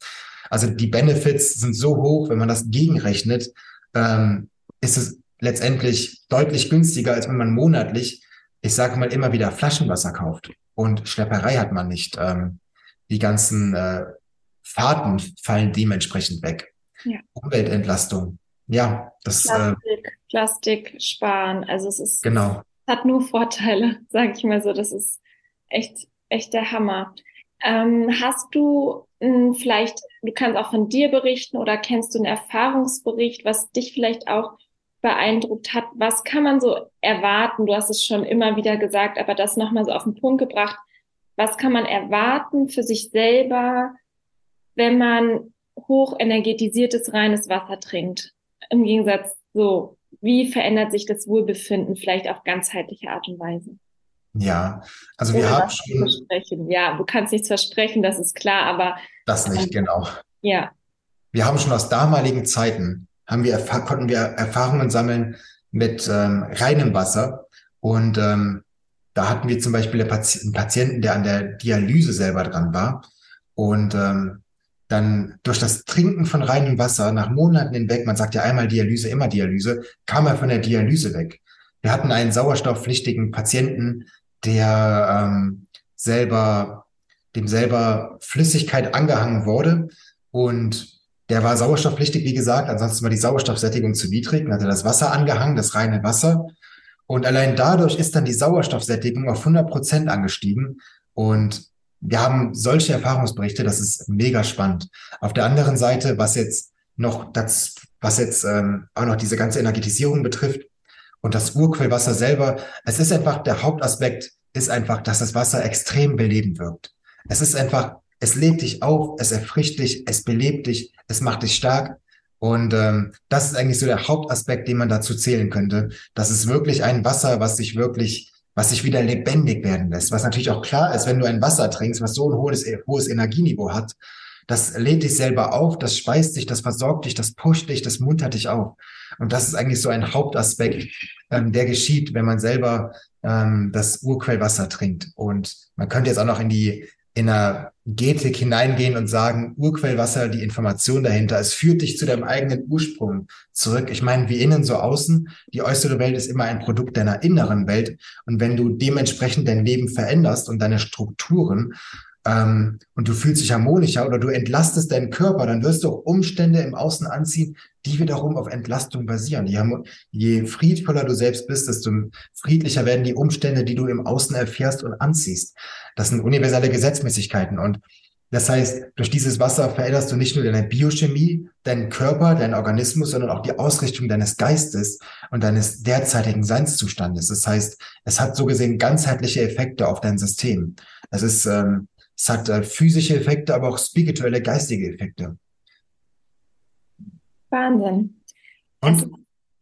Also die Benefits sind so hoch, wenn man das gegenrechnet, ähm, ist es letztendlich deutlich günstiger, als wenn man monatlich, ich sage mal, immer wieder Flaschenwasser kauft. Und Schlepperei hat man nicht. Ähm, die ganzen äh, Fahrten fallen dementsprechend weg. Ja. Umweltentlastung ja, das äh, Plastik, äh, Plastik sparen. Also es ist genau. hat nur Vorteile, [laughs] sage ich mal so. Das ist echt echt der Hammer. Ähm, hast du mh, hm, vielleicht, du kannst auch von dir berichten oder kennst du einen Erfahrungsbericht, was dich vielleicht auch beeindruckt hat. Was kann man so erwarten? Du hast es schon immer wieder gesagt, aber das nochmal so auf den Punkt gebracht. Was kann man erwarten für sich selber, wenn man hochenergetisiertes reines Wasser trinkt? Im Gegensatz so, wie verändert sich das Wohlbefinden vielleicht auf ganzheitliche Art und Weise? Ja, also wir haben schon. Versprechen. Ja, du kannst nichts versprechen, das ist klar, aber. Das nicht, ähm, genau. Ja. Wir haben schon aus damaligen Zeiten, haben wir, konnten wir Erfahrungen sammeln mit ähm, reinem Wasser. Und ähm, da hatten wir zum Beispiel einen Patienten, der an der Dialyse selber dran war. Und ähm, dann durch das Trinken von reinem Wasser nach Monaten hinweg, man sagt ja einmal Dialyse, immer Dialyse, kam er von der Dialyse weg. Wir hatten einen sauerstoffpflichtigen Patienten, der ähm, selber, dem selber Flüssigkeit angehangen wurde und der war sauerstoffpflichtig, wie gesagt, ansonsten war die Sauerstoffsättigung zu niedrig, dann hat er das Wasser angehangen, das reine Wasser. Und allein dadurch ist dann die Sauerstoffsättigung auf 100 Prozent angestiegen. Und wir haben solche Erfahrungsberichte, das ist mega spannend. Auf der anderen Seite, was jetzt noch das, was jetzt ähm, auch noch diese ganze Energetisierung betrifft, und das Urquellwasser selber, es ist einfach, der Hauptaspekt ist einfach, dass das Wasser extrem belebend wirkt. Es ist einfach, es lädt dich auf, es erfrischt dich, es belebt dich, es macht dich stark. Und ähm, das ist eigentlich so der Hauptaspekt, den man dazu zählen könnte. Das ist wirklich ein Wasser, was sich wirklich, was sich wieder lebendig werden lässt. Was natürlich auch klar ist, wenn du ein Wasser trinkst, was so ein hohes, hohes Energieniveau hat, das lädt dich selber auf, das speist dich, das versorgt dich, das pusht dich, das muntert dich auf. Und das ist eigentlich so ein Hauptaspekt, ähm, der geschieht, wenn man selber ähm, das Urquellwasser trinkt. Und man könnte jetzt auch noch in die in einer Getik hineingehen und sagen, Urquellwasser, die Information dahinter, es führt dich zu deinem eigenen Ursprung zurück. Ich meine, wie innen so außen, die äußere Welt ist immer ein Produkt deiner inneren Welt. Und wenn du dementsprechend dein Leben veränderst und deine Strukturen, ähm, und du fühlst dich harmonischer oder du entlastest deinen Körper, dann wirst du auch Umstände im Außen anziehen, die wiederum auf Entlastung basieren. Je, je friedvoller du selbst bist, desto friedlicher werden die Umstände, die du im Außen erfährst und anziehst. Das sind universelle Gesetzmäßigkeiten und das heißt, durch dieses Wasser veränderst du nicht nur deine Biochemie, deinen Körper, deinen Organismus, sondern auch die Ausrichtung deines Geistes und deines derzeitigen Seinszustandes. Das heißt, es hat so gesehen ganzheitliche Effekte auf dein System. Es ist ähm, es hat äh, physische Effekte, aber auch spirituelle, geistige Effekte. Wahnsinn. Und also,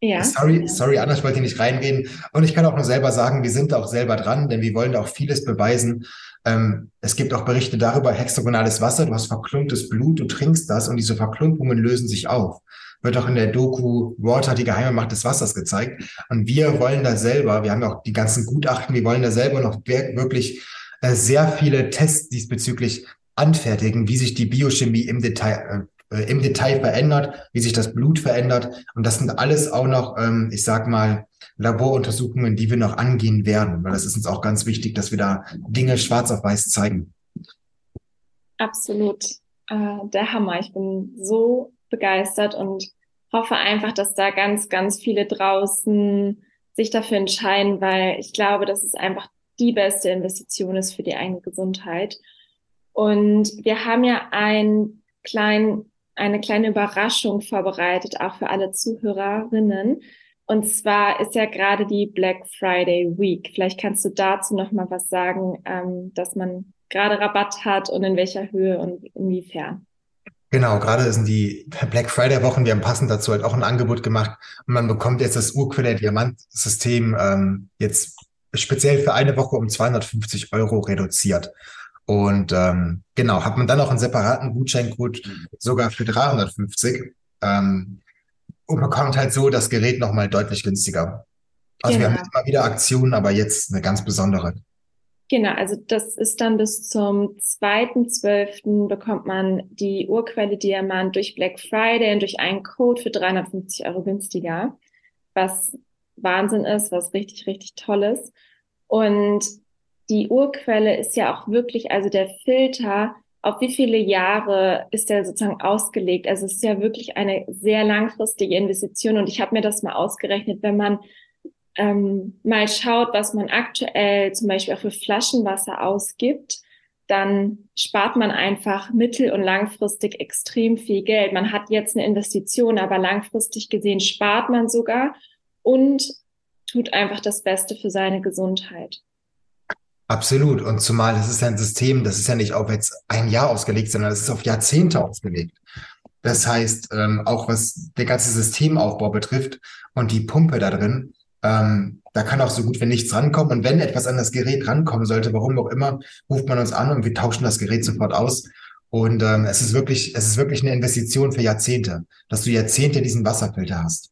ja. Sorry, sorry, Anna, ich wollte hier nicht reingehen. Und ich kann auch nur selber sagen, wir sind auch selber dran, denn wir wollen da auch vieles beweisen. Ähm, es gibt auch Berichte darüber, hexagonales Wasser, du hast verklumptes Blut, du trinkst das und diese Verklumpungen lösen sich auf. Wird auch in der Doku Water, die geheime Macht des Wassers gezeigt. Und wir wollen da selber, wir haben ja auch die ganzen Gutachten, wir wollen da selber noch wirklich sehr viele Tests diesbezüglich anfertigen, wie sich die Biochemie im Detail, äh, im Detail verändert, wie sich das Blut verändert. Und das sind alles auch noch, ähm, ich sag mal, Laboruntersuchungen, die wir noch angehen werden, weil das ist uns auch ganz wichtig, dass wir da Dinge schwarz auf weiß zeigen. Absolut. Äh, der Hammer. Ich bin so begeistert und hoffe einfach, dass da ganz, ganz viele draußen sich dafür entscheiden, weil ich glaube, das ist einfach die beste Investition ist für die eigene Gesundheit. Und wir haben ja ein klein, eine kleine Überraschung vorbereitet, auch für alle Zuhörerinnen. Und zwar ist ja gerade die Black Friday Week. Vielleicht kannst du dazu noch mal was sagen, ähm, dass man gerade Rabatt hat und in welcher Höhe und inwiefern. Genau, gerade sind die Black Friday Wochen. Wir haben passend dazu halt auch ein Angebot gemacht und man bekommt jetzt das Urquelle Diamant System ähm, jetzt speziell für eine Woche um 250 Euro reduziert. Und ähm, genau, hat man dann auch einen separaten Gutscheincode sogar für 350 ähm, und bekommt halt so das Gerät nochmal deutlich günstiger. Also genau. wir haben genau. immer wieder Aktionen, aber jetzt eine ganz besondere. Genau, also das ist dann bis zum 2.12. bekommt man die Urquelle Diamant durch Black Friday und durch einen Code für 350 Euro günstiger, was Wahnsinn ist, was richtig, richtig toll ist. Und die Urquelle ist ja auch wirklich, also der Filter, auf wie viele Jahre ist der sozusagen ausgelegt? Also es ist ja wirklich eine sehr langfristige Investition. Und ich habe mir das mal ausgerechnet, wenn man ähm, mal schaut, was man aktuell zum Beispiel auch für Flaschenwasser ausgibt, dann spart man einfach mittel- und langfristig extrem viel Geld. Man hat jetzt eine Investition, aber langfristig gesehen spart man sogar. und tut einfach das Beste für seine Gesundheit. Absolut. Und zumal das ist ein System, das ist ja nicht auf jetzt ein Jahr ausgelegt, sondern das ist auf Jahrzehnte ausgelegt. Das heißt, ähm, auch was der ganze Systemaufbau betrifft und die Pumpe da drin, ähm, da kann auch so gut wie nichts rankommen. Und wenn etwas an das Gerät rankommen sollte, warum auch immer, ruft man uns an und wir tauschen das Gerät sofort aus. Und ähm, es ist wirklich, es ist wirklich eine Investition für Jahrzehnte, dass du Jahrzehnte diesen Wasserfilter hast.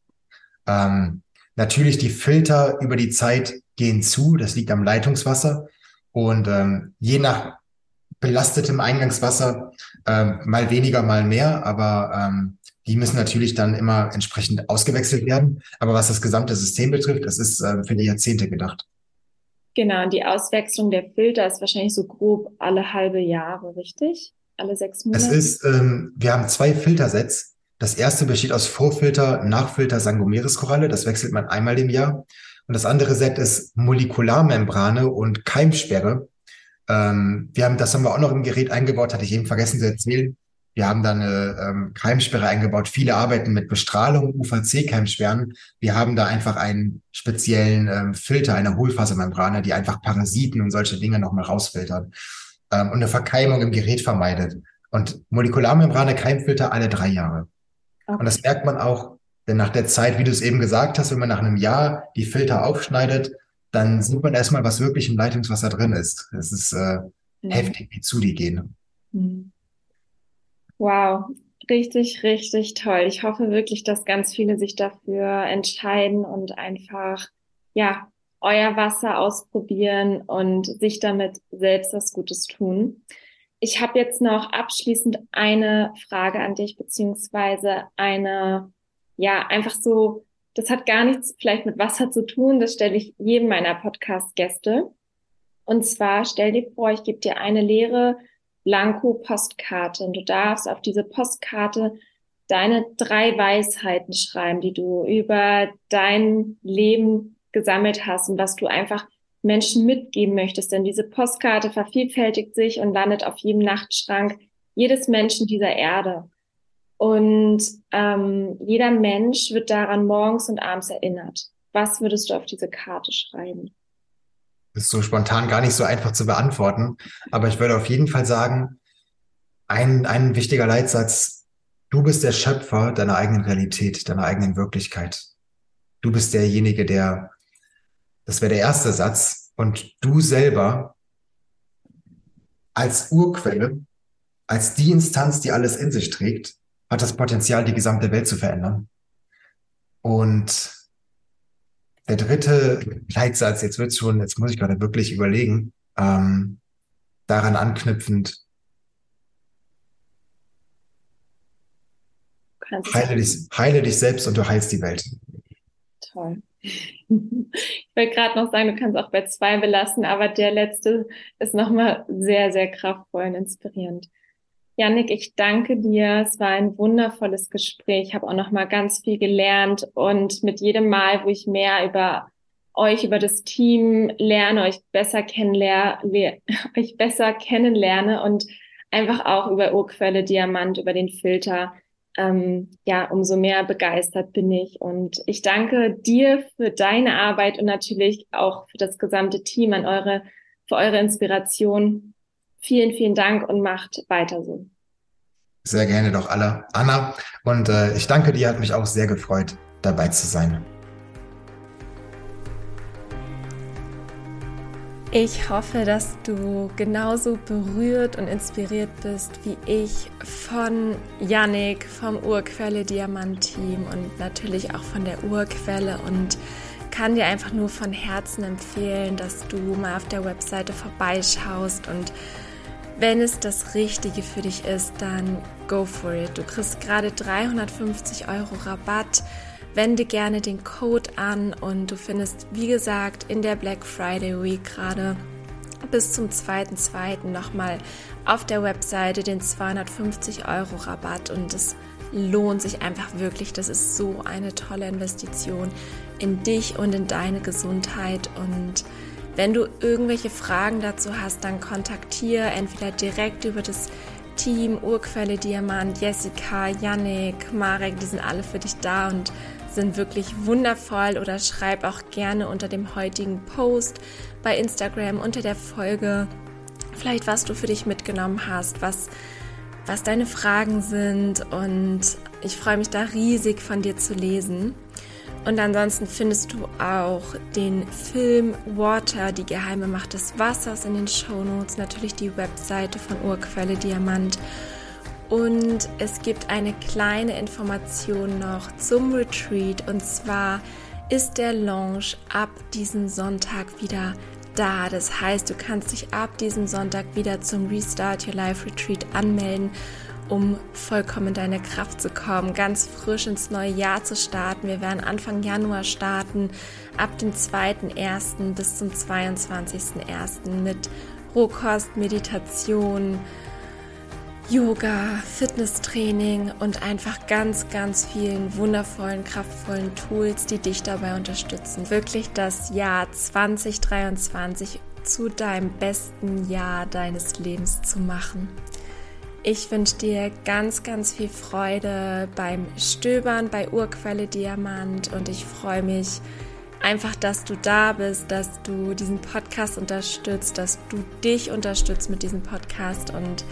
Ähm, natürlich die Filter über die Zeit gehen zu, das liegt am Leitungswasser. Und ähm, je nach belastetem Eingangswasser ähm, mal weniger, mal mehr, aber ähm, die müssen natürlich dann immer entsprechend ausgewechselt werden. Aber was das gesamte System betrifft, es ist äh, für die Jahrzehnte gedacht. Genau, und die Auswechslung der Filter ist wahrscheinlich so grob alle halbe Jahre, richtig? Alle sechs Monate? Es ist, ähm, wir haben zwei Filtersets. Das erste besteht aus Vorfilter, Nachfilter Sangomeres-Koralle. Das wechselt man einmal im Jahr. Und das andere Set ist Molekularmembrane und Keimsperre. Ähm, wir haben, das haben wir auch noch im Gerät eingebaut, hatte ich eben vergessen zu erzählen. Wir haben da eine ähm, Keimsperre eingebaut. Viele arbeiten mit Bestrahlung, UVC-Keimsperren. Wir haben da einfach einen speziellen ähm, Filter, eine Hohlfasermembrane, die einfach Parasiten und solche Dinge nochmal rausfiltert ähm, und eine Verkeimung im Gerät vermeidet. Und Molekularmembrane, Keimfilter alle drei Jahre. Okay. Und das merkt man auch, denn nach der Zeit, wie du es eben gesagt hast, wenn man nach einem Jahr die Filter aufschneidet, dann sieht man erstmal, was wirklich im Leitungswasser drin ist. Es ist äh, mhm. heftig, wie zu die gehen. Mhm. Wow, richtig, richtig toll. Ich hoffe wirklich, dass ganz viele sich dafür entscheiden und einfach, ja, euer Wasser ausprobieren und sich damit selbst was Gutes tun. Ich habe jetzt noch abschließend eine Frage an dich, beziehungsweise eine, ja, einfach so das hat gar nichts vielleicht mit Wasser zu tun. Das stelle ich jedem meiner Podcast-Gäste. Und zwar stell dir vor, ich gebe dir eine leere Blanko-Postkarte und du darfst auf diese Postkarte deine drei Weisheiten schreiben, die du über dein Leben gesammelt hast und was du einfach Menschen mitgeben möchtest. Denn diese Postkarte vervielfältigt sich und landet auf jedem Nachtschrank jedes Menschen dieser Erde. Und ähm, jeder Mensch wird daran morgens und abends erinnert. Was würdest du auf diese Karte schreiben? Das ist so spontan gar nicht so einfach zu beantworten. Aber ich würde auf jeden Fall sagen, ein, ein wichtiger Leitsatz, du bist der Schöpfer deiner eigenen Realität, deiner eigenen Wirklichkeit. Du bist derjenige, der, das wäre der erste Satz, und du selber als Urquelle, als die Instanz, die alles in sich trägt, hat das Potenzial, die gesamte Welt zu verändern. Und der dritte Leitsatz, jetzt wird schon, jetzt muss ich gerade wirklich überlegen, ähm, daran anknüpfend, heile dich, heile dich selbst und du heilst die Welt. Toll. Ich wollte gerade noch sagen, du kannst auch bei zwei belassen, aber der letzte ist nochmal sehr, sehr kraftvoll und inspirierend. Janik, ich danke dir. Es war ein wundervolles Gespräch. Ich habe auch noch mal ganz viel gelernt und mit jedem Mal, wo ich mehr über euch, über das Team lerne, euch besser kennenlerne, [laughs] euch besser kennenlerne und einfach auch über Urquelle Diamant, über den Filter, ähm, ja, umso mehr begeistert bin ich. Und ich danke dir für deine Arbeit und natürlich auch für das gesamte Team an eure, für eure Inspiration Vielen, vielen Dank und macht weiter so. Sehr gerne doch alle. Anna. Und äh, ich danke dir, hat mich auch sehr gefreut, dabei zu sein. Ich hoffe, dass du genauso berührt und inspiriert bist wie ich von Yannick vom Urquelle Diamant Team und natürlich auch von der Urquelle und kann dir einfach nur von Herzen empfehlen, dass du mal auf der Webseite vorbeischaust und wenn es das Richtige für dich ist, dann go for it. Du kriegst gerade 350 Euro Rabatt. Wende gerne den Code an und du findest, wie gesagt, in der Black Friday Week gerade bis zum 2.2. nochmal auf der Webseite den 250 Euro Rabatt und es lohnt sich einfach wirklich. Das ist so eine tolle Investition in dich und in deine Gesundheit und wenn du irgendwelche Fragen dazu hast, dann kontaktiere entweder direkt über das Team Urquelle Diamant, Jessica, Yannick, Marek, die sind alle für dich da und sind wirklich wundervoll oder schreib auch gerne unter dem heutigen Post bei Instagram unter der Folge vielleicht was du für dich mitgenommen hast, was was deine Fragen sind und ich freue mich da riesig von dir zu lesen. Und ansonsten findest du auch den Film Water, die geheime Macht des Wassers in den Shownotes, natürlich die Webseite von Urquelle Diamant. Und es gibt eine kleine Information noch zum Retreat und zwar ist der Launch ab diesem Sonntag wieder da. Das heißt, du kannst dich ab diesem Sonntag wieder zum Restart Your Life Retreat anmelden um vollkommen in deine Kraft zu kommen, ganz frisch ins neue Jahr zu starten. Wir werden Anfang Januar starten, ab dem 2.1. bis zum 22.1. mit Rohkost, Meditation, Yoga, Fitnesstraining und einfach ganz, ganz vielen wundervollen, kraftvollen Tools, die dich dabei unterstützen, wirklich das Jahr 2023 zu deinem besten Jahr deines Lebens zu machen. Ich wünsche dir ganz, ganz viel Freude beim Stöbern bei Urquelle Diamant und ich freue mich einfach, dass du da bist, dass du diesen Podcast unterstützt, dass du dich unterstützt mit diesem Podcast und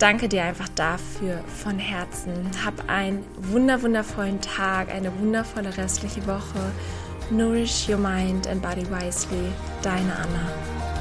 danke dir einfach dafür von Herzen. Hab einen wunder wundervollen Tag, eine wundervolle restliche Woche. Nourish your mind and body wisely. Deine Anna.